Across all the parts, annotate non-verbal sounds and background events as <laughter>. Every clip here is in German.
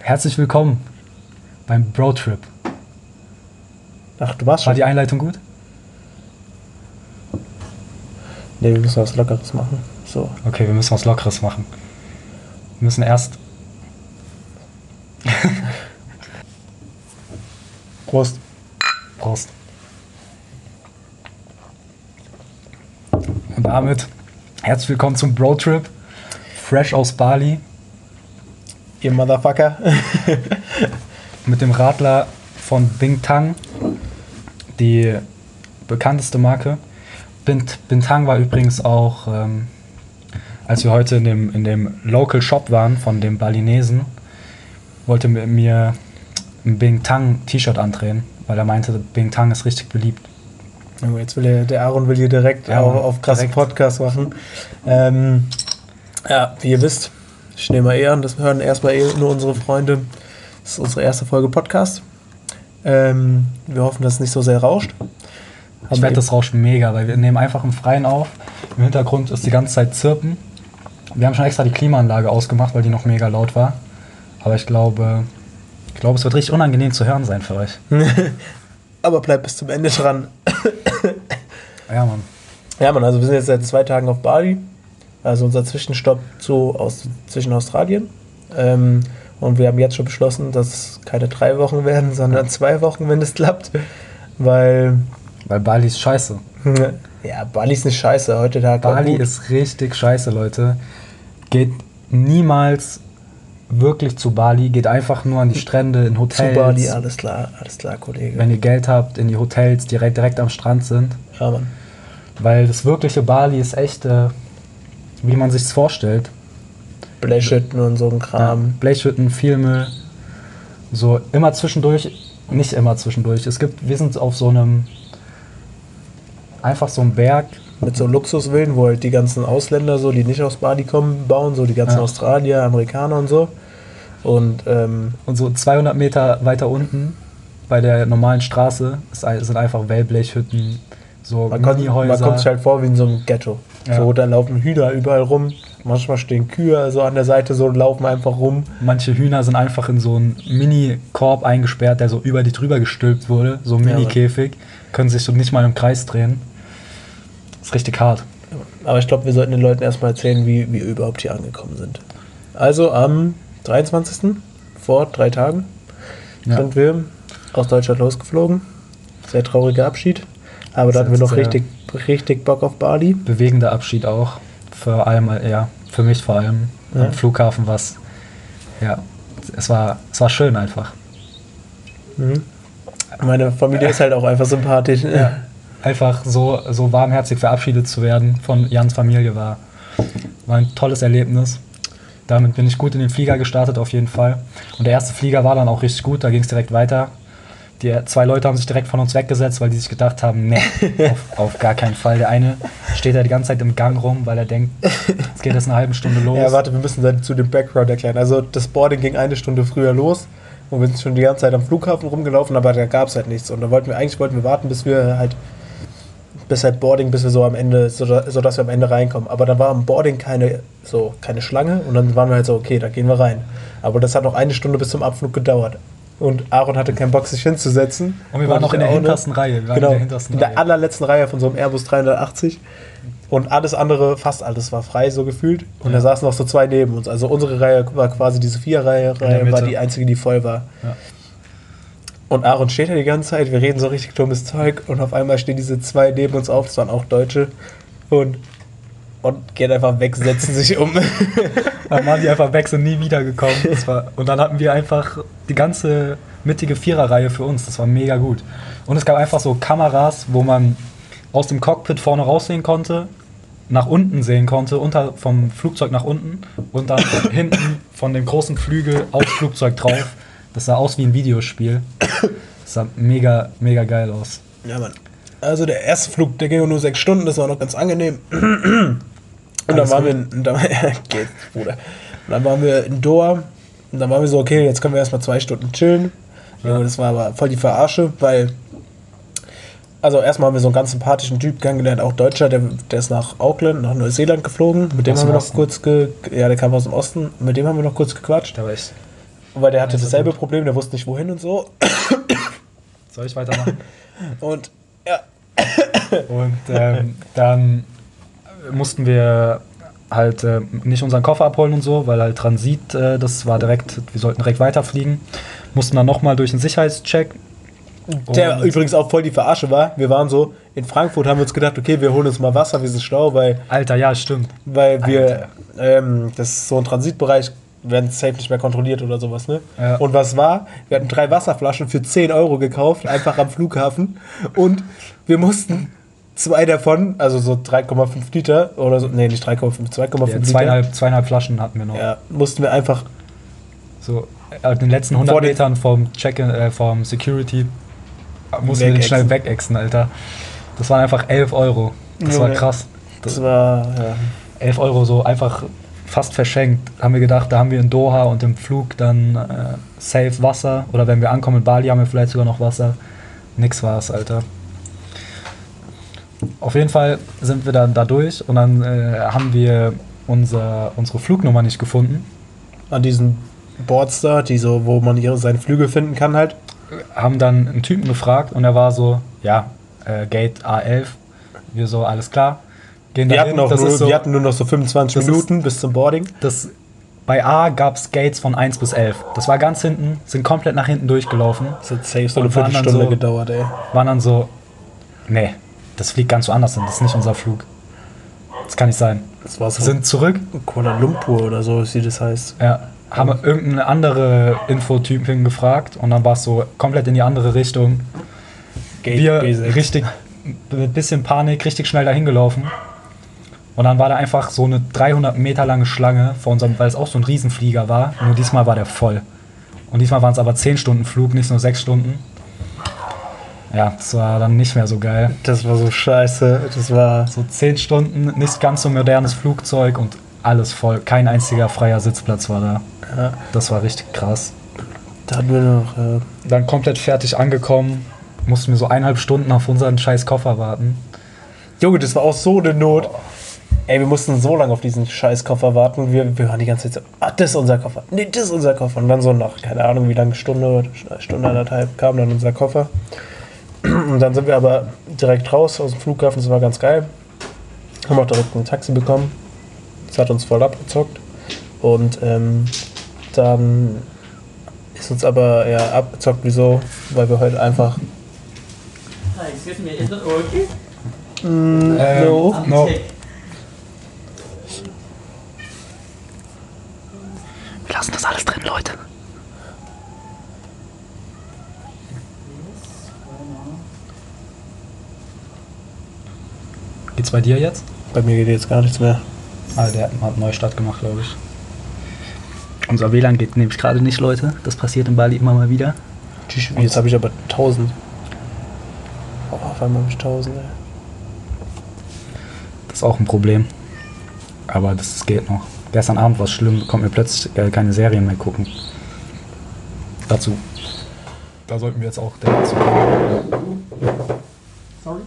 Herzlich willkommen beim Bro Trip. Ach, du warst War schon. die Einleitung gut? Nee, wir müssen was Lockeres machen. So. Okay, wir müssen was Lockeres machen. Wir müssen erst. <laughs> Prost. Prost. Und damit herzlich willkommen zum Bro Trip. Fresh aus Bali Ihr Motherfucker. <laughs> mit dem Radler von Bintang, die bekannteste Marke. Bint, Bintang war übrigens auch, ähm, als wir heute in dem, in dem Local Shop waren von dem Balinesen, wollte mir- mir ein Bintang T-Shirt andrehen, weil er meinte, Bintang ist richtig beliebt. Oh, Jetzt will er, der Aaron will hier direkt Ja, auf, auf krassen direkt. Podcast machen. Ähm, ja, wie ihr wisst, ich nehme mal eh an, das hören erstmal eh nur unsere Freunde. Das ist unsere erste Folge Podcast. Ähm, wir hoffen, dass es nicht so sehr rauscht. Ich Haben wette, wir- das rauscht mega, weil wir nehmen einfach im Freien auf. Im Hintergrund ist die ganze Zeit Zirpen. Wir haben schon extra die Klimaanlage ausgemacht, weil die noch mega laut war. Aber ich glaube, ich glaube, es wird richtig unangenehm zu hören sein für euch. <laughs> Aber bleibt bis zum Ende dran. Ja, Mann. Ja, Mann, also wir sind jetzt seit zwei Tagen auf Bali. Also unser Zwischenstopp zu, aus, zwischen Australien. Ähm, und wir haben jetzt schon beschlossen, dass es keine drei Wochen werden, <laughs> sondern zwei Wochen, wenn es klappt. Weil, Weil Bali ist scheiße. <laughs> ja, Bali ist nicht scheiße. Heute Tag Bali ist richtig scheiße, Leute. Geht niemals wirklich zu Bali. Geht einfach nur an die Strände, in zu Hotels. Bali, alles klar, alles klar, Kollege. Wenn ihr Geld habt, in die Hotels, die direkt, direkt am Strand sind. ja, Mann. Weil das wirkliche Bali ist echt, äh, wie man sich vorstellt. Blechhütten und so ein Ja, Kram. Blechhütten, viel Müll. So immer zwischendurch, nicht immer zwischendurch. Es gibt, wir sind auf so einem, einfach so einem Berg. Mit so Luxusvillen, wo halt die ganzen Ausländer, so, die nicht aus Bali kommen, bauen, so die ganzen Ja. Australier, Amerikaner und so. Und ähm, Und so 200 Meter weiter unten, bei der normalen Straße, sind einfach Wellblechhütten, so Man, Minihäuser. man kommt sich halt vor wie in so einem Ghetto. Ja. So, da laufen Hühner überall rum. Manchmal stehen Kühe so an der Seite so und laufen einfach rum. Manche Hühner sind einfach in so einen Mini-Korb eingesperrt, der so über die drüber gestülpt wurde, so ein Mini-Käfig. Können sich so nicht mal im Kreis drehen. Ist richtig hart. Aber ich glaube, wir sollten den Leuten erstmal erzählen, wie wir überhaupt hier angekommen sind. Also am 23. vor drei Tagen Ja. sind wir aus Deutschland losgeflogen. Sehr trauriger Abschied. Aber da hatten wir noch richtig, richtig Bock auf Bali. bewegender Abschied auch. Vor allem, ja, für mich vor allem. Ja. Am Flughafen war es, ja, es war, es war schön einfach. Mhm. Meine Familie ist halt auch einfach sympathisch. Einfach so, so warmherzig verabschiedet zu werden von Jans Familie war, war ein tolles Erlebnis. Damit bin ich gut in den Flieger gestartet, auf jeden Fall. Und der erste Flieger war dann auch richtig gut, da ging es direkt weiter. Die zwei Leute haben sich direkt von uns weggesetzt, weil die sich gedacht haben, nee, <laughs> auf, auf gar keinen Fall. Der eine steht da die ganze Zeit im Gang rum, weil er denkt, es geht jetzt eine halbe Stunde los. Ja, warte, wir müssen dann zu dem Background erklären. Also das Boarding ging eine Stunde früher los und wir sind schon die ganze Zeit am Flughafen rumgelaufen, aber da gab es halt nichts. Und da wollten wir, eigentlich wollten wir warten, bis wir halt, bis halt Boarding, bis wir so am Ende, so, so dass wir am Ende reinkommen. Aber da war am Boarding keine, so, keine Schlange und dann waren wir halt so, okay, da gehen wir rein. Aber das hat noch eine Stunde bis zum Abflug gedauert. Und Aaron hatte keinen Bock, sich hinzusetzen. Und wir waren Und noch in der hintersten Reihe. Genau, in der hintersten in der allerletzten Reihe von so einem Airbus 380. Und alles andere, fast alles war frei, so gefühlt. Und Ja. da saßen noch so zwei neben uns. Also unsere Reihe war quasi diese Vier-Reihe, Reihe war die einzige, die voll war. Ja. Und Aaron steht da die ganze Zeit, wir reden so richtig dummes Zeug und auf einmal stehen diese zwei neben uns auf, das waren auch Deutsche. Und, und gehen einfach weg, setzen sich um. <laughs> Dann waren die einfach weg, sind nie wiedergekommen. Das war, und dann hatten wir einfach die ganze mittige Viererreihe für uns. Das war mega gut. Und es gab einfach so Kameras, wo man aus dem Cockpit vorne raussehen konnte, nach unten sehen konnte, unter, vom Flugzeug nach unten und dann <laughs> hinten von dem großen Flügel aufs Flugzeug drauf. Das sah aus wie ein Videospiel. Das sah mega, mega geil aus. Ja, Mann. Also der erste Flug, der ging nur sechs Stunden, das war noch ganz angenehm. Und dann waren wir in, <laughs> dann, geht, Bruder. Und dann waren wir in Doha und dann waren wir so, okay, jetzt können wir erstmal zwei Stunden chillen. Ja. Das war aber voll die Verarsche, weil also erstmal haben wir so einen ganz sympathischen Typ kennengelernt, auch Deutscher, der, der ist nach Auckland, nach Neuseeland geflogen. Mit dem haben wir noch Osten. kurz ge, ja, der kam aus dem Osten, mit dem haben wir noch kurz gequatscht. War ich weil der hatte Also dasselbe gut. Problem, der wusste nicht wohin und so. Soll ich weitermachen? <laughs> Und ja, Und ähm, dann mussten wir halt äh, nicht unseren Koffer abholen und so, weil halt Transit, äh, das war direkt, wir sollten direkt weiterfliegen. Mussten dann nochmal durch einen Sicherheitscheck. der Und- übrigens auch voll die Verarsche war. Wir waren so, in Frankfurt haben wir uns gedacht, okay, wir holen uns mal Wasser, wir sind schlau, weil, Alter, ja, stimmt. weil wir, ähm, das ist so ein Transitbereich, werden safe nicht mehr kontrolliert oder sowas, ne? Ja. Und was war? Wir hatten drei Wasserflaschen für 10 Euro gekauft, einfach am Flughafen. Und wir mussten zwei davon, also so 3,5 Liter oder so, nee, nicht 3,5, 2,5 Ja, Liter. zweieinhalb, Flaschen hatten wir noch. Ja, mussten wir einfach So, äh, den letzten 100 Vor Metern vom Check, äh, vom Security mussten wir den schnell wegexen, Alter. Das waren einfach 11 Euro. Das war Junge. krass. Das war, ja. 11 Euro so einfach fast verschenkt. Haben wir gedacht, da haben wir in Doha und im Flug dann äh, safe Wasser. Oder wenn wir ankommen in Bali, haben wir vielleicht sogar noch Wasser. Nix war es, Alter. Auf jeden Fall sind wir dann da durch und dann äh, haben wir unser, unsere Flugnummer nicht gefunden. an diesen Boards da, die so, wo man ihre, seine Flüge finden kann halt. Haben dann einen Typen gefragt und er war so, ja, äh, Gate A11. Wir so, alles klar. Gehen Wir hatten, das nur, so, wir hatten nur noch so 25 das ist- Minuten bis zum Boarding. das, bei A gab es Gates von 1 bis 11. Das war ganz hinten, sind komplett nach hinten durchgelaufen. Das hat safe so eine Viertelstunde so- gedauert, ey. Waren dann so, nee, das fliegt ganz woanders hin, das ist nicht unser Flug. Das kann nicht sein. Das war so Sind zurück, Kuala Lumpur oder so, wie das heißt. ja, haben irgendeine andere Infotypin gefragt und dann war es so komplett in die andere Richtung. Gate wir B6. richtig, mit bisschen Panik, richtig schnell dahin gelaufen. Und dann war da einfach so eine 300 Meter lange Schlange vor unserem, weil es auch so ein Riesenflieger war. Nur diesmal war der voll. Und diesmal waren es aber 10 Stunden Flug, nicht nur 6 Stunden. Ja, das war dann nicht mehr so geil. Das war so scheiße. Das war. So 10 Stunden, nicht ganz so modernes Flugzeug und alles voll. Kein einziger freier Sitzplatz war da. Ja, Das war richtig krass. da hatten wir noch. Äh, Dann komplett fertig angekommen, mussten wir so eineinhalb Stunden auf unseren scheiß Koffer warten. Junge, das war auch so eine Not. Ey, wir mussten so lange auf diesen scheiß Koffer warten. Wir, wir waren die ganze Zeit so, ah, das ist unser Koffer. Nee, das ist unser Koffer. Und dann so nach, keine Ahnung, wie lange Stunde, Stunde, anderthalb kam dann unser Koffer. Und dann sind wir aber direkt raus aus dem Flughafen. Das war ganz geil. Haben auch direkt ein Taxi bekommen. Das hat uns voll abgezockt. Und ähm, dann ist uns aber ja abgezockt. Wieso? Weil wir heute einfach. Hi, excuse me, is it okay? Mm, Ähm, no. no. Wir lassen das alles drin, Leute. Geht's bei dir jetzt? Bei mir geht jetzt gar nichts mehr. Ah, der hat Neustart gemacht, glaube ich. Unser WLAN geht nämlich gerade nicht, Leute. Das passiert in Bali immer mal wieder. Jetzt habe ich aber 1000. Oh, auf einmal habe ich 1000, ey. Das ist auch ein Problem. Aber das geht noch. Gestern Abend war es schlimm, konnten wir plötzlich äh, keine Serien mehr gucken. Dazu. Da sollten wir jetzt auch direkt zu. Sorry?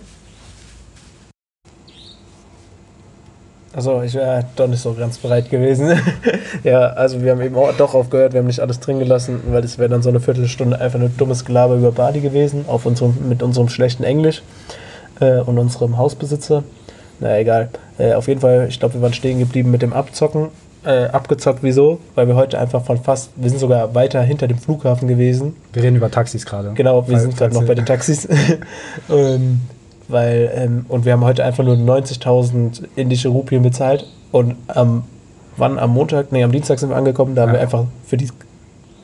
Achso, ich wäre doch nicht so ganz bereit gewesen. <laughs> ja, also wir haben eben auch doch aufgehört, wir haben nicht alles drin gelassen, weil das wäre dann so eine Viertelstunde einfach nur dummes Gelaber über Bali gewesen, auf unserem, mit unserem schlechten Englisch äh, und unserem Hausbesitzer. Na egal. Äh, auf jeden Fall, ich glaube, wir waren stehen geblieben mit dem Abzocken. Äh, abgezockt, wieso? Weil wir heute einfach von fast, wir sind sogar weiter hinter dem Flughafen gewesen. Wir reden über Taxis gerade. Genau, wir Weil- sind gerade noch bei den Taxis. <laughs> ähm, weil, ähm, und wir haben heute einfach nur 90.000 indische Rupien bezahlt. Und am, wann? Am Montag? Nee, am Dienstag sind wir angekommen. Da haben Ja. wir einfach für die,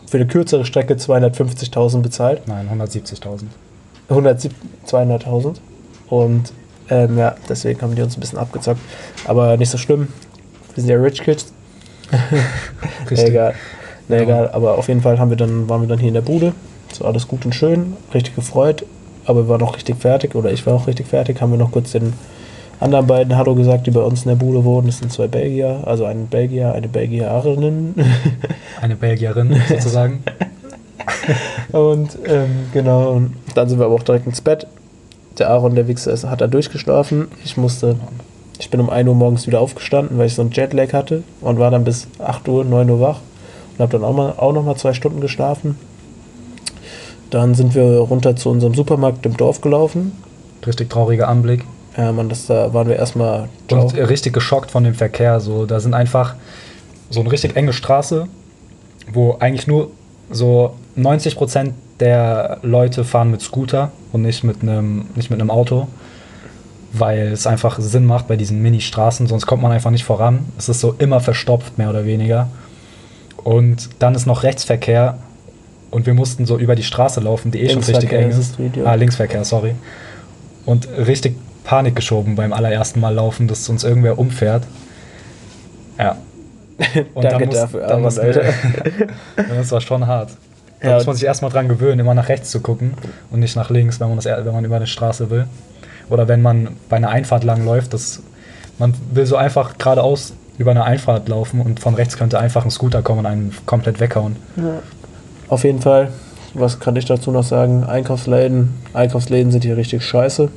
für eine kürzere Strecke 250.000 bezahlt. Nein, 170.000. 170 200.000. Und ähm, ja, deswegen haben die uns ein bisschen abgezockt. Aber nicht so schlimm. Wir sind ja Rich Kids. <laughs> Egal. Nee, Ja. egal. Aber auf jeden Fall haben wir dann, waren wir dann hier in der Bude. So alles gut und schön, richtig gefreut. Aber wir waren auch richtig fertig, oder ich war auch richtig fertig. Haben wir noch kurz den anderen beiden Hallo gesagt, die bei uns in der Bude wohnen. Das sind zwei Belgier, also ein Belgier, eine Belgierin. <laughs> Eine Belgierin sozusagen. <laughs> und ähm, genau, und dann sind wir aber auch direkt ins Bett. Der Aaron, der Wichser, ist, hat dann durchgeschlafen. Ich musste, ich bin um 1 Uhr morgens wieder aufgestanden, weil ich so einen Jetlag hatte und war dann bis 8 Uhr, 9 Uhr wach. und habe dann auch, mal, auch noch mal zwei Stunden geschlafen. Dann sind wir runter zu unserem Supermarkt im Dorf gelaufen. Richtig trauriger Anblick. Ja, man, das, da waren wir erstmal. Und äh, richtig geschockt von dem Verkehr. So, da sind einfach so eine richtig enge Straße, wo eigentlich nur so 90% der Leute fahren mit Scooter und nicht mit einem nicht mit einem Auto, weil es einfach Sinn macht bei diesen Mini-Straßen, sonst kommt man einfach nicht voran. Es ist so immer verstopft, mehr oder weniger. Und dann ist noch Rechtsverkehr und wir mussten so über die Straße laufen, die eh schon richtig eng ist. Ah, Linksverkehr, sorry. Und richtig Panik geschoben beim allerersten Mal laufen, dass uns irgendwer umfährt. Ja. <laughs> Und Danke muss- dafür, dann muss- Alter. <laughs> das war schon hart. Da Ja, muss man sich erstmal dran gewöhnen, immer nach rechts zu gucken und nicht nach links, wenn man, das, wenn man über eine Straße will. Oder wenn man bei einer Einfahrt lang läuft, das, man will so einfach geradeaus über eine Einfahrt laufen und von rechts könnte einfach ein Scooter kommen und einen komplett weghauen. Auf jeden Fall, was kann ich dazu noch sagen? Einkaufsläden, Einkaufsläden sind hier richtig scheiße.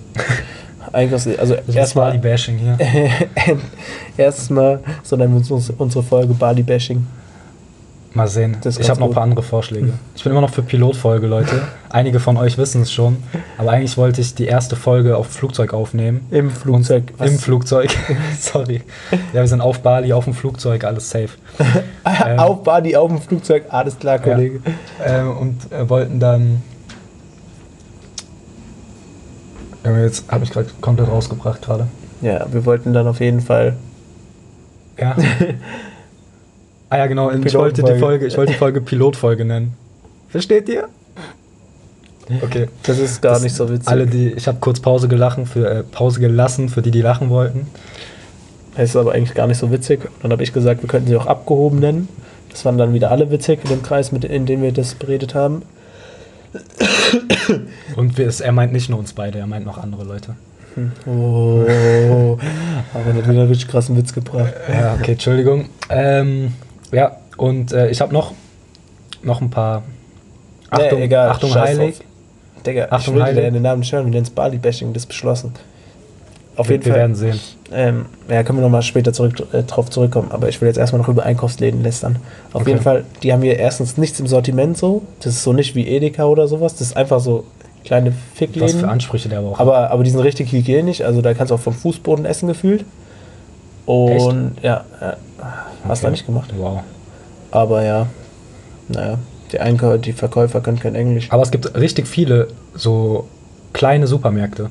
<laughs> Einkaufsläden, also erstmal, Bali-Bashing hier. <laughs> erstes Mal, so nennen wir uns uns- unsere Folge Bali-Bashing. Mal sehen. Ich habe noch ein paar andere Vorschläge. Ich bin immer noch für Pilotfolge, Leute. <laughs> Einige von euch wissen es schon. Aber eigentlich wollte ich die erste Folge auf Flugzeug aufnehmen. Im Flugzeug. Und Im Flugzeug. <laughs> Sorry. Ja, wir sind auf Bali, auf dem Flugzeug, alles safe. <laughs> Ähm, auf Bali, auf dem Flugzeug, alles klar, Ja. Kollege. Ähm, und äh, wollten dann. Ja, Jetzt habe ich gerade komplett rausgebracht gerade. Ja, wir wollten dann auf jeden Fall. Ja. Ah ja, genau. Ich wollte, die. Folge, ich wollte die Folge Pilotfolge nennen. Versteht ihr? Okay. Das ist gar Das- nicht so witzig. Alle, die, ich habe kurz Pause gelachen für äh, Pause gelassen für die, die lachen wollten. Das ist aber eigentlich gar nicht so witzig. Dann habe ich gesagt, wir könnten sie auch abgehoben nennen. Das waren dann wieder alle witzig in dem Kreis, mit, in dem wir das beredet haben. Und wir, er meint nicht nur uns beide, er meint noch andere Leute. Oh, aber er hat wieder einen richtig krassen Witz gebracht. Ja, okay, Entschuldigung. Ähm, ja, und äh, ich habe noch, noch ein paar. Achtung, Nee, egal, Achtung heilig. drauf. Digga, Achtung, ich will Heide. dir den Namen hören, wir nennen es Bali-Bashing, das ist beschlossen. Auf Wir, jeden wir Fall. werden sehen. Ähm, ja, können wir nochmal später zurück, äh, drauf zurückkommen. Aber ich will jetzt erstmal noch über Einkaufsläden lästern. Auf Okay. jeden Fall, die haben hier erstens nichts im Sortiment so. Das ist so nicht wie Edeka oder sowas. Das ist einfach so kleine Was für Fickläden. Ansprüche der aber auch. Aber, aber die sind richtig hygienisch. Also da kannst du auch vom Fußboden essen gefühlt. Und ja, ja, hast du Okay. nicht gemacht. Wow. Aber ja, naja, die, Einkau die Verkäufer können kein Englisch. Aber es gibt richtig viele so kleine Supermärkte.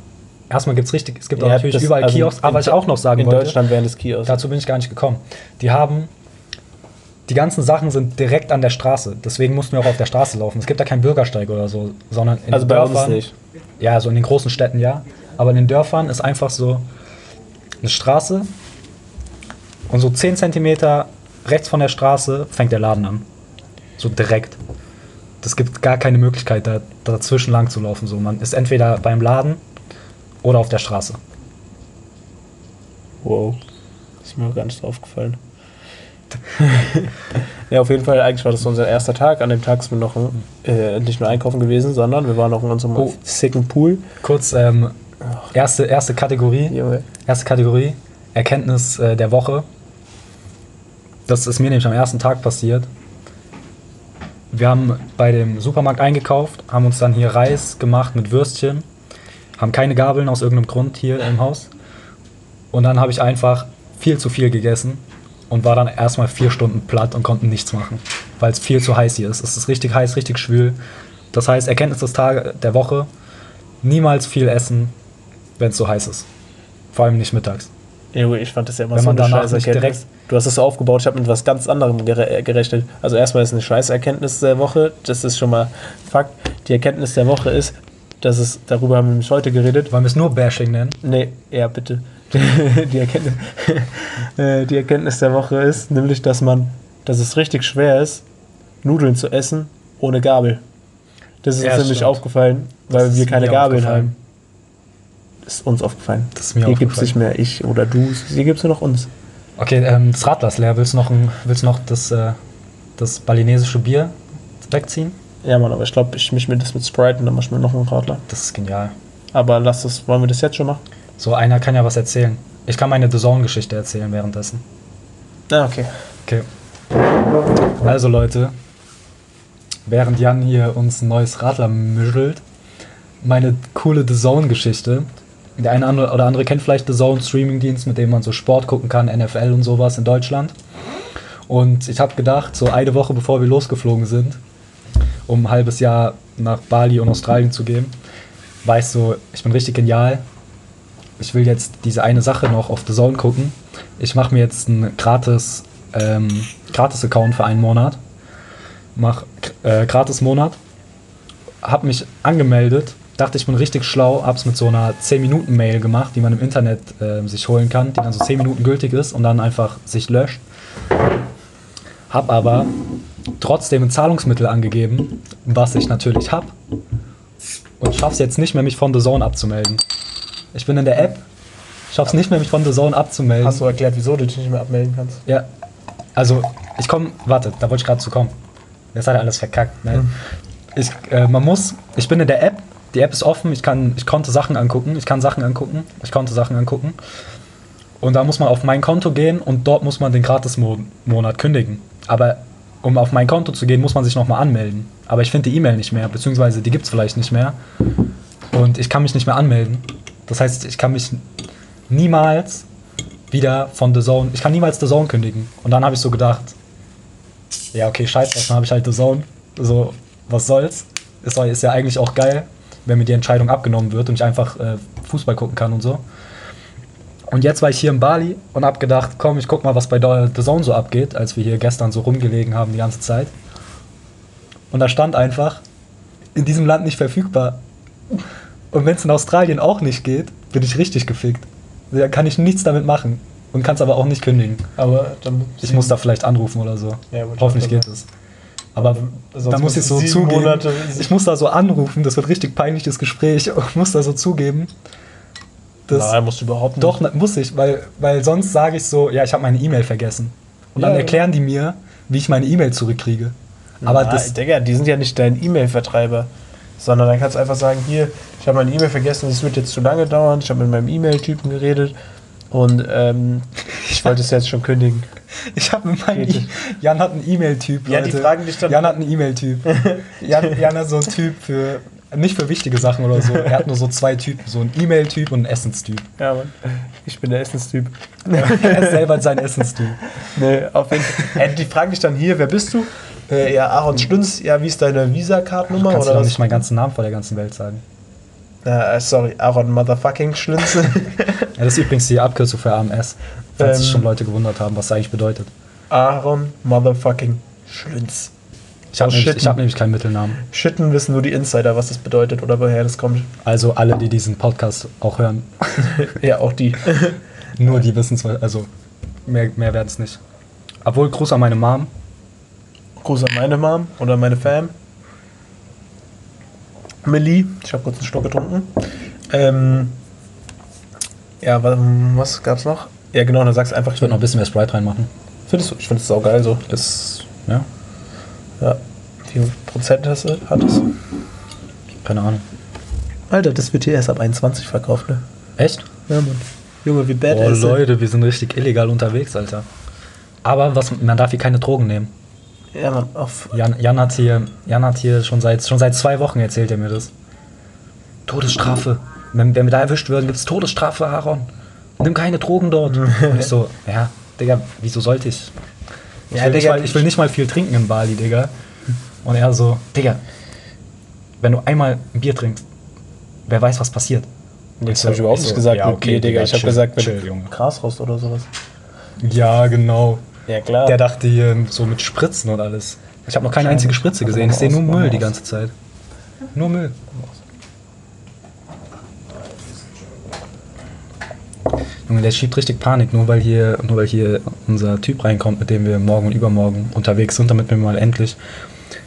Erstmal gibt es richtig, es gibt auch Ja, natürlich das- überall also Kiosks, in aber was ich auch noch sagen In wollte, Deutschland wären das Kiosk. dazu bin ich gar nicht gekommen. Die haben, die ganzen Sachen sind direkt an der Straße. Deswegen mussten wir auch auf der Straße laufen. Es gibt da keinen Bürgersteig oder so, sondern in also den bei uns Dörfern, nicht. Ja, so in den großen Städten ja. Aber in den Dörfern ist einfach so eine Straße und so 10 Zentimeter rechts von der Straße fängt der Laden an. So direkt. Es gibt gar keine Möglichkeit, da dazwischen lang zu laufen. So. Man ist entweder beim Laden oder auf der Straße. Wow. Ist mir gar nicht aufgefallen. <laughs> ja, auf jeden Fall, eigentlich war das unser erster Tag. An dem Tag sind wir noch äh, nicht nur einkaufen gewesen, sondern wir waren auch in unserem Oh. sicken Pool. Kurz, ähm, erste, erste Kategorie. Junge. Erste Kategorie, Erkenntnis äh, der Woche. Das ist mir nämlich am ersten Tag passiert. Wir haben bei dem Supermarkt eingekauft, haben uns dann hier Reis gemacht mit Würstchen, haben keine Gabeln aus irgendeinem Grund hier im Haus. Und dann habe ich einfach viel zu viel gegessen und war dann erstmal vier Stunden platt und konnte nichts machen, weil es viel zu heiß hier ist. Es ist richtig heiß, richtig schwül. Das heißt, Erkenntnis des Tages der Woche, niemals viel essen, wenn es so heiß ist. Vor allem nicht mittags. Junge, ich fand das ja immer Wenn so eine danach scheiß nicht Erkenntnis. direkt- Du hast es so aufgebaut, ich habe mit was ganz anderem gere äh, gerechnet. Also erstmal ist eine scheiß Erkenntnis der Woche, das ist schon mal Fakt. Die Erkenntnis der Woche ist, dass es, darüber haben wir nämlich heute geredet, Wollen wir es nur Bashing nennen? Nee, ja, bitte. <laughs> Die Erkenntnis, <laughs> äh, die Erkenntnis der Woche ist nämlich, dass man, dass es richtig schwer ist, Nudeln zu essen ohne Gabel. Das ist Ja, uns nämlich stimmt. aufgefallen, Das weil ist wir keine Gabeln haben. Ist uns aufgefallen. Das ist mir Hier gibt es nicht mehr ich oder du, hier gibt es nur noch uns. Okay, ähm, das Radler ist leer. Willst du noch, ein, willst du noch das, äh, das balinesische Bier wegziehen? Ja, Mann, aber ich glaube, ich mische mir das mit Sprite und dann mach ich mir noch einen Radler. Das ist genial. Aber lass das, wollen wir das jetzt schon machen? So, einer kann ja was erzählen. Ich kann meine The Zone-Geschichte erzählen währenddessen. Ah, okay. Okay. Also Leute, während Jan hier uns ein neues Radler mischelt, meine coole The Zone-Geschichte. Der eine oder andere kennt vielleicht The Zone Streaming-Dienst, mit dem man so Sport gucken kann, NFL und sowas in Deutschland. Und ich habe gedacht, so eine Woche bevor wir losgeflogen sind, um ein halbes Jahr nach Bali und Australien zu gehen, ich so, ich bin richtig genial. Ich will jetzt diese eine Sache noch auf The Zone gucken. Ich mache mir jetzt einen gratis, ähm, Gratis-Account für einen Monat. Mach äh, gratis Monat. Hab mich angemeldet. Dachte, ich bin richtig schlau. Hab's mit so einer 10-Minuten-Mail gemacht, die man im Internet äh, sich holen kann, die dann so 10 Minuten gültig ist und dann einfach sich löscht. Hab aber trotzdem ein Zahlungsmittel angegeben, was ich natürlich hab. Und schaff's jetzt nicht mehr, mich von The Zone abzumelden. Ich bin in der App, schaff's nicht mehr, mich von The Zone abzumelden. Hast du erklärt, wieso du dich nicht mehr abmelden kannst? Ja, also ich komme, warte, da wollte ich gerade zu kommen. Jetzt hat er alles verkackt. Ne? Ich, äh, man muss, ich bin in der App, die App ist offen, ich, kann, ich konnte Sachen angucken, ich kann Sachen angucken, ich konnte Sachen angucken. Und da muss man auf mein Konto gehen und dort muss man den Gratis-Monat kündigen. Aber um auf mein Konto zu gehen, muss man sich nochmal anmelden. Aber ich finde die E-Mail nicht mehr, beziehungsweise die gibt es vielleicht nicht mehr. Und ich kann mich nicht mehr anmelden. Das heißt, ich kann mich niemals wieder von The Zone, ich kann niemals The Zone kündigen. Und dann habe ich so gedacht, ja, okay, scheiße, dann habe ich halt The Zone. So, was soll's? Ist, ja eigentlich auch geil, wenn mir die Entscheidung abgenommen wird und ich einfach äh, Fußball gucken kann und so. Und jetzt war ich hier in Bali und habe gedacht, komm, ich guck mal, was bei The Zone so abgeht, als wir hier gestern so rumgelegen haben die ganze Zeit. Und da stand einfach, in diesem Land nicht verfügbar. Und wenn es in Australien auch nicht geht, bin ich richtig gefickt. Da kann ich nichts damit machen und kann es aber auch nicht kündigen. Aber Ich muss da vielleicht anrufen oder so. Ja, Hoffentlich geht es. Aber Sonst da muss ich so zugeben. Monate- ich muss da so anrufen, das wird richtig peinliches Gespräch und muss da so zugeben. Nein, musst du überhaupt nicht. doch, muss ich, weil, weil sonst sage ich so, ja, ich habe meine E-Mail vergessen. Und dann Ja, erklären die mir, wie ich meine E-Mail zurückkriege. Aber Na, das, Digga, die sind ja nicht dein E-Mail-Vertreiber. Sondern dann kannst du einfach sagen, hier, ich habe meine E-Mail vergessen, es wird jetzt zu lange dauern, ich habe mit meinem E-Mail-Typen geredet und ähm, ich wollte es jetzt schon kündigen. <laughs> ich habe mit meinem e Jan hat einen E-Mail-Typ. Ja, die Leute. fragen dich dann- Jan hat einen E-Mail-Typ. <laughs> Jan, Jan hat so einen Typ für, nicht für wichtige Sachen oder so. Er hat nur so zwei Typen, so einen E-Mail-Typ und einen Essenstyp. Ja, Mann. Ich bin der Essenstyp. <laughs> er ist selber sein Essenstyp. Nee, auf jeden Fall. Äh, die fragen dich dann hier, wer bist du? Äh, ja, Aaron Stünz, ja, wie ist deine Visa-Card-Nummer? Kannst du Oder doch was? nicht meinen ganzen Namen vor der ganzen Welt sagen. Ja, äh, sorry, Aaron Motherfucking Schlünz. Das ist übrigens die Abkürzung für AMS. Falls sich Ähm. schon Leute gewundert haben, was das eigentlich bedeutet. Aaron Motherfucking Schlünz. Ich habe Aus nämlich, hab nämlich keinen Mittelnamen. Schitten wissen nur die Insider, was das bedeutet oder woher das kommt. Also alle, die diesen Podcast auch hören, <laughs> Ja, auch die. <laughs> nur die wissen es, also mehr, mehr werden es nicht. Obwohl, Gruß an meine Mom. Gruß an meine Mom oder meine Fam. Millie, ich habe kurz einen Schluck getrunken. Ähm, ja, was, was gab's noch? Ja, genau, dann sagst du einfach, Ich würde noch ein bisschen mehr Sprite reinmachen. Findest du? Ich finde es saugeil so. Das, ja, Ja. Wie viel Prozent? Hat es? keine Ahnung. Alter, das wird hier erst ab 21 verkauft, ne? Echt? Ja, Mann. Junge, wie bad Oh ist Leute, wir sind richtig illegal unterwegs, Alter. Aber was, man darf hier keine Drogen nehmen. Ja, Mann, auf. Jan, Jan hat hier, Jan hat hier schon seit, schon seit zwei Wochen erzählt er mir das. Todesstrafe. Wenn, wenn wir da erwischt würden, gibt es Todesstrafe, Aaron. Nimm keine Drogen dort. Und ich so, ja, Digga, wieso sollte ich? Ich, Ja, will, nicht Digga, mal, ich will nicht mal viel trinken in Bali, Digga. Und er so, Digga, wenn du einmal ein Bier trinkst, wer weiß, was passiert. Das so- habe ich überhaupt ich nicht so, gesagt ja, mit okay, Bier, Digga. Digga, Ich habe gesagt, wenn chill, du Junge. Gras raus oder sowas. Ja, genau. Ja, klar. Der dachte hier so mit Spritzen und alles. Ich habe noch keine einzige Spritze gesehen. Ich sehe nur Müll die ganze Zeit. Nur Müll. Junge, der schiebt richtig Panik, nur weil hier, nur weil hier unser Typ reinkommt, mit dem wir morgen und übermorgen unterwegs sind, damit wir mal endlich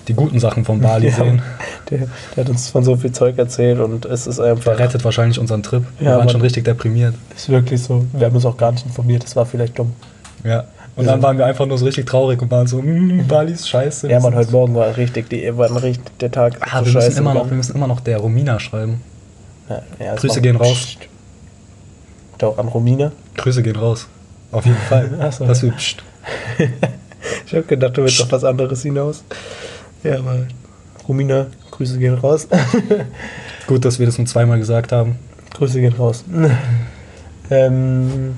die guten Sachen von Bali <laughs> Ja. sehen. Der, der hat uns von so viel Zeug erzählt und es ist einfach. Der rettet wahrscheinlich unseren Trip. Wir Ja, waren schon richtig deprimiert. Ist wirklich so. Wir haben uns auch gar nicht informiert, das war vielleicht dumm. Ja. Und dann waren wir einfach nur so richtig traurig und waren so, mm, Bali ist scheiße. Ja, man, heute Morgen war richtig, die, war richtig der Tag Ah, so wir, müssen immer noch, wir müssen immer noch der Romina schreiben. Ja, ja, Grüße gehen raus. Psst. Doch, an Romina. Grüße gehen raus. Auf jeden Fall. <laughs> Ach so. Das wird pst. <laughs> Ich habe gedacht, du willst auf was anderes hinaus. Ja, aber Romina, Grüße gehen raus. <laughs> Gut, dass wir das nur zweimal gesagt haben. Grüße gehen raus. ähm,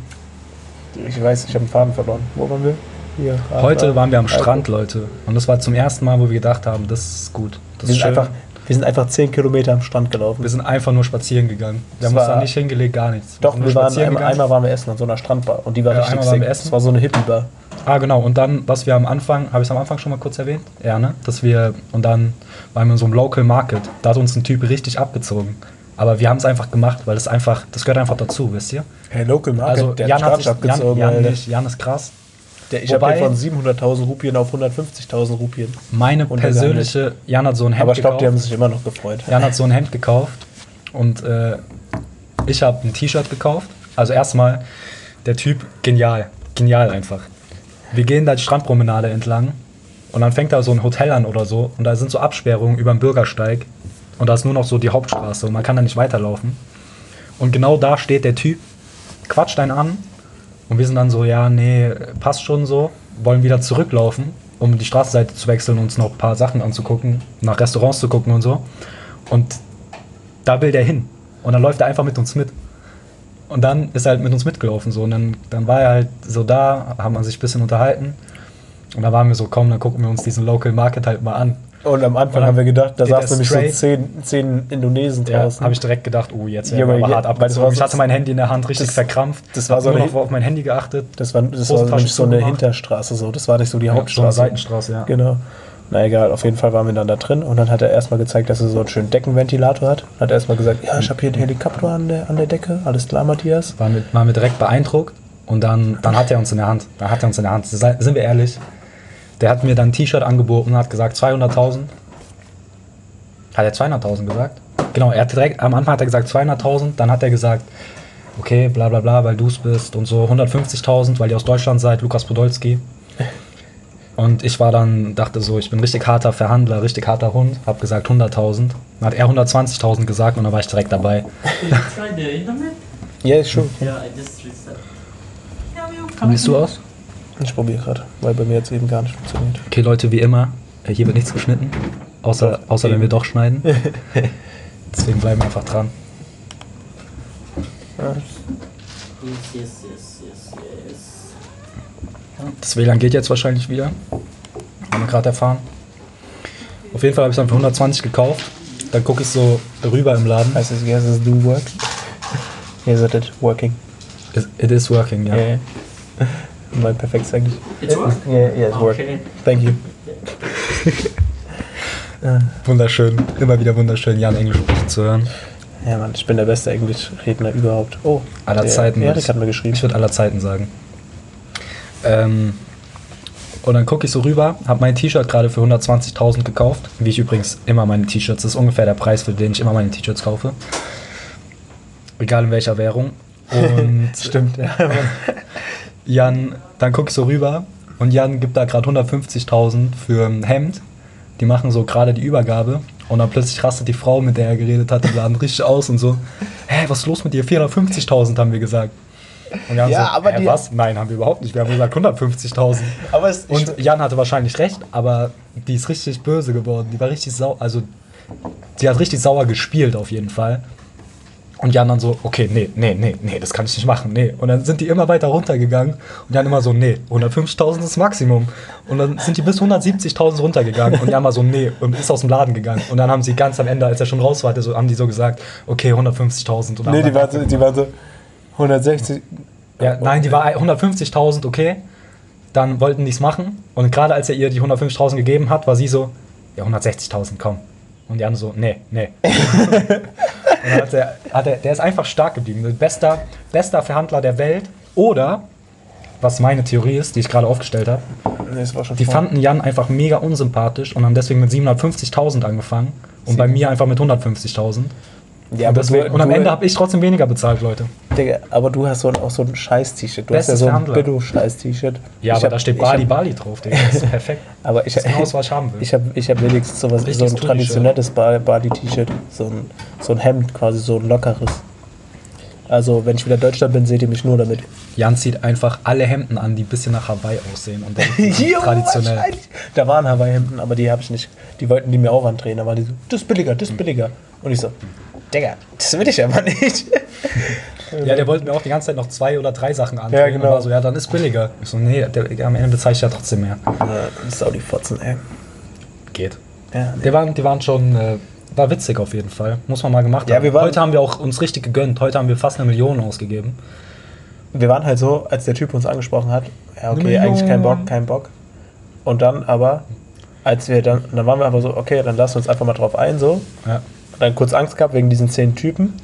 ich weiß, ich habe einen Faden verloren. Wo waren wir? Hier. Heute waren wir am. Strand, Leute. Und das war zum ersten Mal, wo wir gedacht haben, das ist gut. Das Wir ist schön. einfach, wir sind einfach 10 Kilometer am Strand gelaufen. wir sind einfach nur spazieren gegangen. Wir haben uns da nicht hingelegt, gar nichts. Doch, wir waren einmal, einmal waren wir essen an so einer Strandbar und die war Ja, richtig einmal waren sick. wir essen. Das war so eine Hippie-Bar. Ah, genau. Und dann, was wir am Anfang, habe ich es am Anfang schon mal kurz erwähnt? Ja, ne? Dass wir, und dann waren wir in so einem Local Market. Da hat uns ein Typ richtig abgezogen. Aber wir haben es einfach gemacht, weil das einfach, das gehört einfach dazu, wisst ihr? Hey, Local Market, Also, der Jan hat sich, Jan, abgezogen. Jan, Alter. nicht, Jan ist krass. Der, ich habe den von 700.000 Rupien auf 150.000 Rupien. Meine persönliche, Jan hat so ein Hemd Aber ich glaube, die haben gekauft. sich immer noch gefreut. Jan hat so ein Hemd gekauft und äh, ich habe ein T-Shirt gekauft. Also erstmal, der Typ, genial. Genial einfach. Wir gehen da die Strandpromenade entlang und dann fängt da so ein Hotel an oder so und da sind so Absperrungen über dem Bürgersteig und da ist nur noch so die Hauptstraße und man kann da nicht weiterlaufen. Und genau da steht der Typ, quatscht einen an und wir sind dann so, ja, nee, passt schon so, wollen wieder zurücklaufen, um die Straßenseite zu wechseln uns noch ein paar Sachen anzugucken, nach Restaurants zu gucken und so. Und da will der hin. Und dann läuft er einfach mit uns mit. Und dann ist er halt mit uns mitgelaufen. So. Und dann, dann war er halt so da, haben wir sich ein bisschen unterhalten. Und da waren wir so, komm, dann gucken wir uns diesen Local Market halt mal an. Und am Anfang Und haben wir gedacht, da saßen nämlich so 10, 10 Indonesen Ja, draußen. habe ich direkt gedacht, oh, jetzt werden Junge, wir aber ja, hart abgezogen. Ich hatte mein Handy in der Hand richtig das- verkrampft. das war so nur eine- noch auf mein Handy geachtet. das war, das war nämlich so eine. Hinterstraße, so. das war nicht so die Ja, so eine Hauptstraße. Seitenstraße, ja. Genau. Na egal, auf jeden Fall waren wir dann da drin und dann hat er erstmal gezeigt, dass er so einen schönen Deckenventilator hat. Hat erstmal gesagt, ja, ich habe hier einen Helikopter an der, an der Decke, alles klar, Matthias. Waren wir, waren wir direkt beeindruckt. Und dann, dann hat er uns in der Hand. Dann hat er uns in der Hand. Sind wir ehrlich? Der hat mir dann ein T-Shirt angeboten und hat gesagt 200.000. Hat er 200.000 gesagt? Genau, er hat direkt, am Anfang hat er gesagt 200.000, dann hat er gesagt, okay, bla bla bla, weil du es bist und so 150.000, weil ihr aus Deutschland seid, Lukas Podolski. Und ich war dann, dachte so, ich bin richtig harter Verhandler, richtig harter Hund, hab gesagt 100.000. Dann hat er 120.000 gesagt und dann war ich direkt dabei. Ist schon. Yeah, I just reset. Yeah, Wie siehst du aus? Ich probiere gerade, weil bei mir jetzt eben gar nicht funktioniert. Okay, Leute, wie immer, äh, hier wird nichts geschnitten. Außer, Doch, außer wenn wir doch schneiden. <laughs> Deswegen bleiben wir einfach dran. Das WLAN geht jetzt wahrscheinlich wieder. Haben wir gerade erfahren. Auf jeden Fall habe ich es dann für 120 gekauft. Dann gucke ich so rüber im Laden. heißt es, yes, it's do work? <laughs> Yes, it is working. It, it is working, ja. Ja. Mein perfektes eigentlich. It's work? Ja, ja, it's work. Okay. Thank you. <laughs> Wunderschön. Immer wieder wunderschön, Jan Englisch sprechen zu hören. Ja, Mann, ich bin der beste Englischredner überhaupt. Oh, Aller der Zeiten. Erik ich- hat mir geschrieben. Ich würde aller Zeiten sagen. Ähm, und dann gucke ich so rüber, habe mein T-Shirt gerade für 120.000 gekauft. Wie ich übrigens immer meine T-Shirts, das ist ungefähr der Preis, für den ich immer meine T-Shirts kaufe. Egal in welcher Währung. <laughs> Und Stimmt, ja. Jan, dann guck ich so rüber und Jan gibt da gerade 150.000 für ein Hemd. Die machen so gerade die Übergabe und dann plötzlich rastet die Frau, mit der er geredet hat, im Laden <laughs> richtig aus und so. Hä, was ist los mit dir? 450.000 haben wir gesagt. Und Jan Ja, so, aber hä, die- was? Nein, haben wir überhaupt nicht. Wir haben gesagt 150.000. Aber es, Und Jan hatte wahrscheinlich recht, aber die ist richtig böse geworden. Die war richtig sauer. Also, sie hat richtig sauer gespielt auf jeden Fall. Und Jan dann so, okay, nee, nee, nee, nee, das kann ich nicht machen, nee. Und dann sind die immer weiter runtergegangen und Jan immer so, nee, 150.000 ist das Maximum. Und dann sind die bis 170.000 runtergegangen und Jan war so, nee, und ist aus dem Laden gegangen. Und dann haben sie ganz am Ende, als er schon raus war, so, haben die so gesagt, okay, 150.000. Und dann nee, die waren, so, die waren so 160. ja, nein, die war 150.000, okay. Dann wollten die es machen. Und gerade als er ihr die 150.000 gegeben hat, war sie so, ja, 160.000, komm. Und die andere so, nee, nee. <laughs> und hat er, hat er, der ist einfach stark geblieben. Bester, bester Verhandler der Welt. Oder, was meine Theorie ist, die ich gerade aufgestellt habe, Nee, die vor- fanden Jan einfach mega unsympathisch und haben deswegen mit 750.000 angefangen. Und bei mir einfach mit 150.000. Ja, und, deswegen- du- und am Ende habe ich trotzdem weniger bezahlt, Leute. Digga, aber du hast so ein, auch so ein Scheiß-T-Shirt. Du Bestes hast ja so ein. Billo-Scheiß-T-Shirt. Ja, Ich aber hab- da steht Bali hab- Bali drauf, Digga. Das ist <laughs> perfekt. Aber ich, Das ist genau was ich haben will. ich habe ich hab wenigstens sowas, so ein traditionelles Ba- Bali-T-Shirt. So ein, so ein Hemd quasi, so ein lockeres. Also, wenn ich wieder in Deutschland bin, seht ihr mich nur damit. Jan zieht einfach alle Hemden an, die ein bisschen nach Hawaii aussehen. Und <laughs> Jo, traditionell. Da waren Hawaii-Hemden, aber die habe ich nicht. Die wollten die mir auch andrehen. Da waren die so, das ist billiger, das ist billiger. Und ich so, Digga, das will ich aber nicht. Ja, der wollte mir auch die ganze Zeit noch zwei oder drei Sachen andrehen. Ja, genau. So, ja, dann ist billiger. Ich so, nee, der, am Ende bezahle ich ja trotzdem mehr. Das ist auch die Fotzen, ey. Geht. Ja, Die waren, die waren schon, äh, war witzig auf jeden Fall. Muss man mal gemacht Ja, haben. wir waren- Heute haben wir auch uns richtig gegönnt. Heute haben wir fast eine Million ausgegeben. wir waren halt so, als der Typ uns angesprochen hat, ja, okay, eigentlich kein Bock, kein Bock. Und dann aber, als wir dann, dann waren wir aber so, okay, dann lassen wir uns einfach mal drauf ein, so. Ja. Dann kurz Angst gehabt wegen diesen zehn Typen,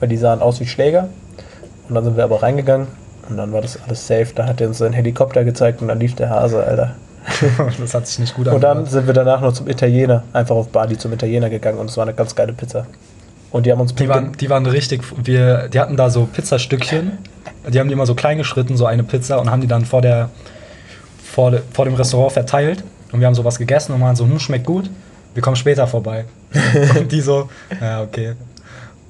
weil die sahen aus wie Schläger. Und dann sind wir aber reingegangen und dann war das alles safe. Da hat er uns seinen Helikopter gezeigt und dann lief der Hase, Alter. <laughs> das hat sich nicht gut Und dann angehört. sind wir danach noch zum Italiener, einfach auf Bali zum Italiener gegangen und es war eine ganz geile Pizza. Und die haben uns Die waren, die waren richtig, wir, die hatten da so Pizzastückchen, die haben die immer so klein geschritten, so eine Pizza und haben die dann vor der, vor, de, vor dem Restaurant verteilt und wir haben sowas gegessen und waren so, hm, schmeckt gut, wir kommen später vorbei. <laughs> und die so, ja, okay.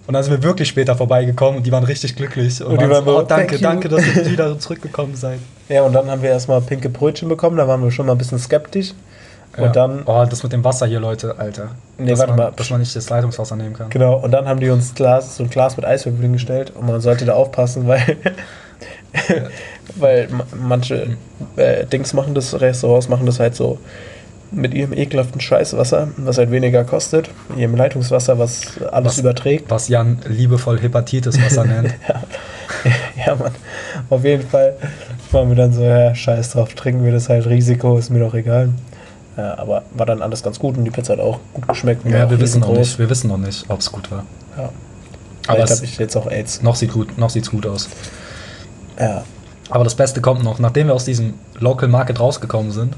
Und dann sind wir wirklich später vorbeigekommen und die waren richtig glücklich. Und, Und die waren so, oh, danke, danke, dass ihr wieder zurückgekommen seid. Ja, und dann haben wir erstmal pinke Brötchen bekommen, da waren wir schon mal ein bisschen skeptisch. Und Ja. dann, Oh, das mit dem Wasser hier, Leute, Alter. Nee, dass, warte man, mal. dass man nicht das Leitungswasser nehmen kann. genau, und dann haben die uns Glas, so ein Glas mit Eiswürfeln gestellt und man sollte da aufpassen, weil, <laughs> weil ma- manche äh, Dings machen das, Restaurants machen das halt so mit ihrem ekelhaften Scheißwasser, was halt weniger kostet, ihrem Leitungswasser, was alles Was- überträgt. Was Jan liebevoll Hepatitis-Wasser <laughs> nennt. <laughs> Ja, Mann. Auf jeden Fall waren wir dann so, ja, scheiß drauf, trinken wir das halt, Risiko ist mir doch egal. Ja, aber war dann alles ganz gut und die Pizza hat auch gut geschmeckt. Ja, wir wissen noch nicht, wir wissen noch nicht, ob es gut war. Ja. Aber habe ich jetzt auch AIDS. Noch sieht gut, noch sieht's gut aus. Ja. Aber das Beste kommt noch, nachdem wir aus diesem Local Market rausgekommen sind.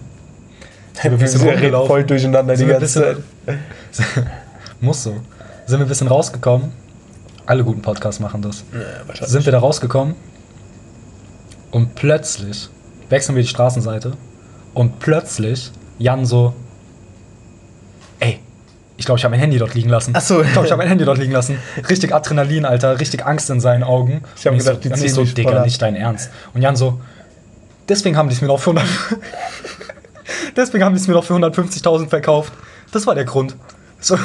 Sind wir bisschen Wir reden rumgelaufen. voll durcheinander Sind die ganze Zeit. bisschen, <laughs> muss so. Sind wir ein bisschen rausgekommen. Alle guten Podcasts machen das. Ja. Sind wir da rausgekommen und plötzlich wechseln wir die Straßenseite und plötzlich Jan so, ey, ich glaube, ich habe mein Handy dort liegen lassen. Ach so. Ich glaube, ich habe mein Handy dort liegen lassen. Richtig Adrenalin, Alter, richtig Angst in seinen Augen. Ich hab Und gedacht, so, die ziehen so, Digga, nicht dein Ernst. Und Jan so, deswegen haben die es mir noch für 100 deswegen haben die es mir noch für 150.000 verkauft. Das war der Grund. So.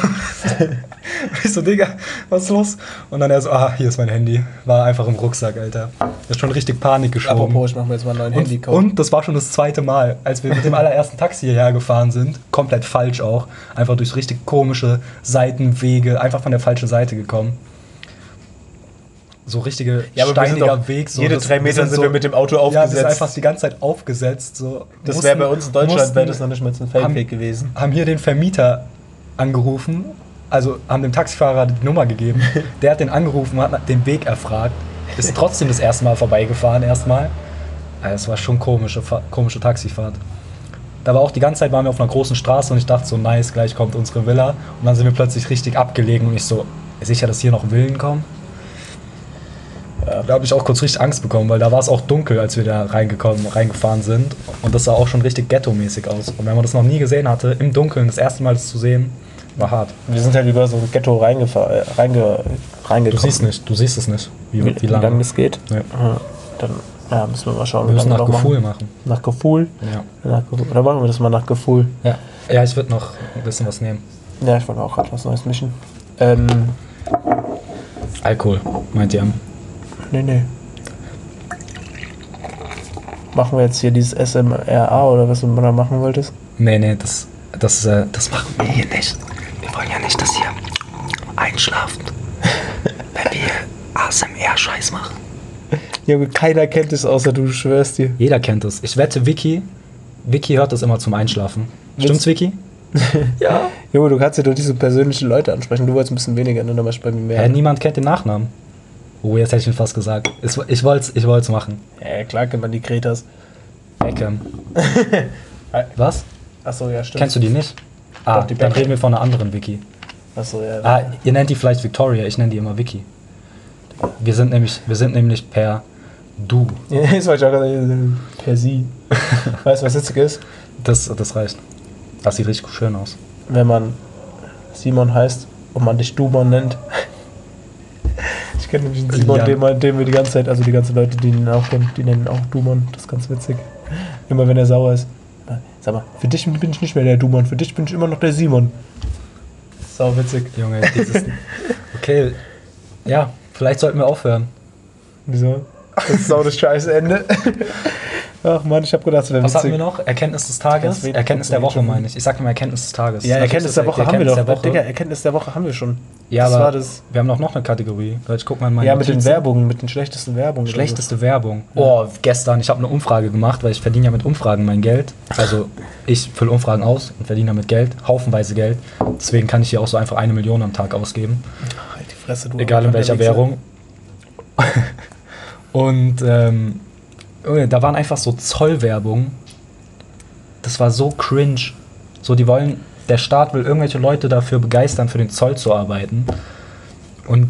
<laughs> ich so, Digga, was ist los? Und dann er so, ah, hier ist mein Handy. War einfach im Rucksack, Alter. Ist schon richtig Panik geschoben. Apropos, ich mache mir jetzt mal einen neuen Und, Handy und das war schon das zweite Mal, als wir mit dem <laughs> allerersten Taxi hierher gefahren sind. Komplett falsch auch. Einfach durch richtig komische Seitenwege, einfach von der falschen Seite gekommen. So richtige Ja, sind steiniger Weg. So, jede das- drei Meter sind so- wir mit dem Auto Ja, wir sind aufgesetzt. einfach die ganze Zeit aufgesetzt. So. das wäre bei uns in Deutschland, wäre das noch nicht mal ein Feldweg gewesen. haben hier den Vermieter angerufen, also haben dem Taxifahrer die Nummer gegeben. <laughs> Der hat den angerufen, hat den Weg erfragt, ist trotzdem das erste Mal vorbeigefahren erstmal. Es war schon komische, komische Taxifahrt. Da war auch die ganze Zeit waren wir auf einer großen Straße und ich dachte so, nice, gleich kommt unsere Villa. Und dann sind wir plötzlich richtig abgelegen und ich so, sicher, dass hier noch Villen kommen? Ja. Da habe ich auch kurz richtig Angst bekommen, weil da war es auch dunkel, als wir da reingekommen, reingefahren sind. Und das sah auch schon richtig ghetto-mäßig aus. Und wenn man das noch nie gesehen hatte, im Dunkeln das erste Mal das zu sehen, war hart. Wir sind halt über so ein Ghetto reingefahren, äh, reinge, Du reingekommen. siehst nicht, du siehst es nicht, wie, wie, wie, lange. das geht. Ja. Ja, Dann ja, müssen wir mal schauen. Wir müssen nach Gefühl machen. Nach Gefühl? Ja. Nach Gefühl. Dann machen wir das mal nach Gefühl. Ja, ja ich würde noch ein bisschen was nehmen. Ja, ich wollte auch gerade was Neues mischen. Ähm, Alkohol, meint ihr? Nee, nee. Machen wir jetzt hier dieses SMRA oder was du da machen wolltest? Nee, nee, das, das, äh, das machen wir hier nicht. Wir wollen ja nicht, dass ihr einschlaft, wenn wir ASMR-Scheiß machen. Junge, keiner kennt es außer du, schwörst dir. Jeder kennt es. Ich wette, Vicky, Vicky hört das immer zum Einschlafen. Stimmt's, Vicky? <laughs> ja. Junge, du kannst ja doch diese persönlichen Leute ansprechen. Du wolltest ein bisschen weniger, ne? Dann bei mir mehr. Hä, niemand kennt den Nachnamen. Oh, jetzt hätte ich ihn fast gesagt. Es- Ich wollte es ich wollt's machen. Ja, klar kennt man die Kretas. Beckham. <laughs> Was? Achso, ja, stimmt. Kennst du die nicht? Ah, Doch, die dann reden wir von einer anderen Vicky. Achso, ja. Ah, ihr nennt die vielleicht Victoria, ich nenne die immer Vicky. Wir sind nämlich, wir sind nämlich per Du. <laughs> Das wollte ich auch gerade. Per sie. <laughs> weißt du, was witzig ist? Das, das reicht. Das sieht richtig schön aus. Wenn man Simon heißt und man dich Dumon nennt. Ich kenne nämlich einen Simon, Ja. den, wir- den wir die ganze Zeit, also die ganzen Leute, die ihn auch kennen, die nennen ihn auch Dumann. Das ist ganz witzig. Immer wenn er sauer ist. Sag mal, für dich bin ich nicht mehr der Dumann, für dich bin ich immer noch der Simon. Sau witzig. Junge, dieses. Okay, ja, vielleicht sollten wir aufhören. Wieso? Das ist sau das scheiß Ende. <laughs> Ach man, ich hab gedacht, das wäre Was hatten wir noch? Erkenntnis des Tages? Erkenntnis der Woche, meine ich. Ich sag mal Erkenntnis des Tages. Ja, Erkenntnis der Woche haben wir doch. Woche. Digga, Erkenntnis der Woche haben wir schon. Ja, das aber war das. wir haben doch noch eine Kategorie. Ich guck mal in meine Ja, mit den. Werbungen, mit den schlechtesten Werbungen. Schlechteste Werbung. Oh, gestern, ich habe eine Umfrage gemacht, weil ich verdiene ja mit Umfragen mein Geld. Also ich fülle Umfragen aus und verdiene damit Geld, haufenweise Geld. Deswegen kann ich hier auch so einfach eine Million am Tag ausgeben. So. Halt die Fresse, du. Egal in welcher. Währung. <laughs> Und ähm, da waren einfach so Zollwerbung. Das war so cringe. So, die wollen, der Staat will irgendwelche Leute dafür begeistern, für den Zoll zu arbeiten. Und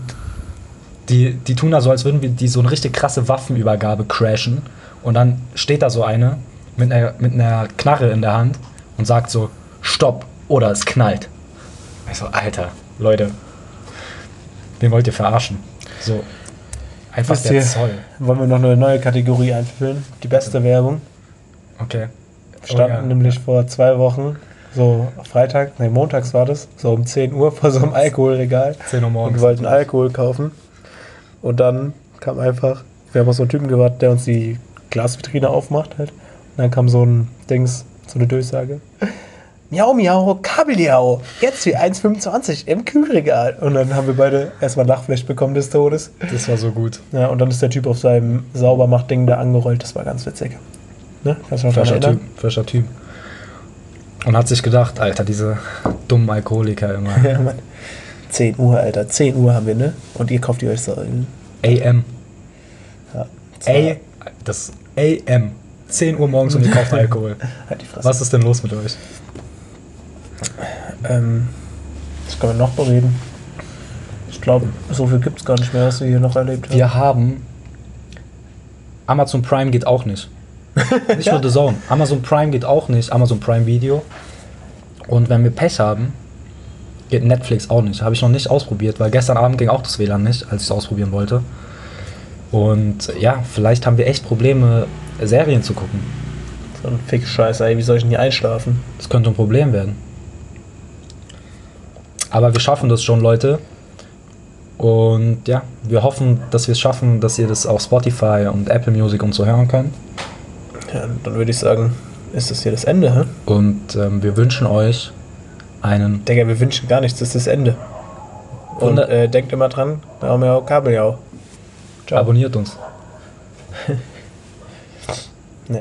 die, die tun da so, als würden wir die so eine richtig krasse Waffenübergabe crashen. Und dann steht da so eine mit einer, mit einer Knarre in der Hand und sagt so, stopp oder es knallt. Ich so, Alter, Leute, wen wollt ihr verarschen? So, einfach Wisst der ihr- Zoll. Wollen wir noch eine neue Kategorie einführen? Die beste Werbung. Okay. Standen Oh ja. nämlich vor zwei Wochen, so Freitag, nee, montags war das, so um 10 Uhr vor so einem <laughs> Alkoholregal. 10 Uhr Und morgens. wir wollten Alkohol kaufen. Und dann kam einfach, wir haben auf so einen Typen gewartet, der uns die Glasvitrine aufmacht halt. Und dann kam so ein Dings, so eine Durchsage. Miau, miau, Kabeljau. Jetzt für 1,25 im Kühlregal. Und dann haben wir beide erstmal Lachfleisch bekommen des Todes. Das war so gut. Ja, und dann ist der Typ auf seinem Saubermacht-Ding da angerollt. Das war ganz witzig. Ne? Kannst du noch Frischer Typ, frischer Typ. Und hat sich gedacht, Alter, diese dummen Alkoholiker immer. <laughs> Ja, Mann. 10 Uhr, Alter. 10 Uhr haben wir, ne? Und ihr kauft ihr euch so. AM. Ja. A, das AM. 10 Uhr morgens und ihr kauft <laughs> Alkohol. Halt die. Was ist denn los mit euch? Ähm, was können wir noch bereden? Ich glaube, so viel gibt es gar nicht mehr, was wir hier noch erlebt haben. Wir haben. Amazon Prime geht auch nicht. <laughs> Nicht nur The Zone. Amazon Prime geht auch nicht. Amazon Prime Video. Und wenn wir Pech haben, geht Netflix auch nicht. Habe ich noch nicht ausprobiert, weil gestern Abend ging auch das WLAN nicht, als ich es ausprobieren wollte. Und ja, vielleicht haben wir echt Probleme, Serien zu gucken. So ein Fix-Scheiß, ey. Wie soll ich denn hier einschlafen? Das könnte ein Problem werden. Aber wir schaffen das schon, Leute. Und ja, wir hoffen, dass wir es schaffen, dass ihr das auf Spotify und Apple Music und so hören könnt. Ja, dann würde ich sagen, ist das hier das Ende, hä? Und ähm, wir wünschen euch einen. Digga, wir wünschen gar nichts, das ist das Ende. Und äh, denkt immer dran, wir haben ja auch Kabeljau. Ciao. Abonniert uns. <laughs>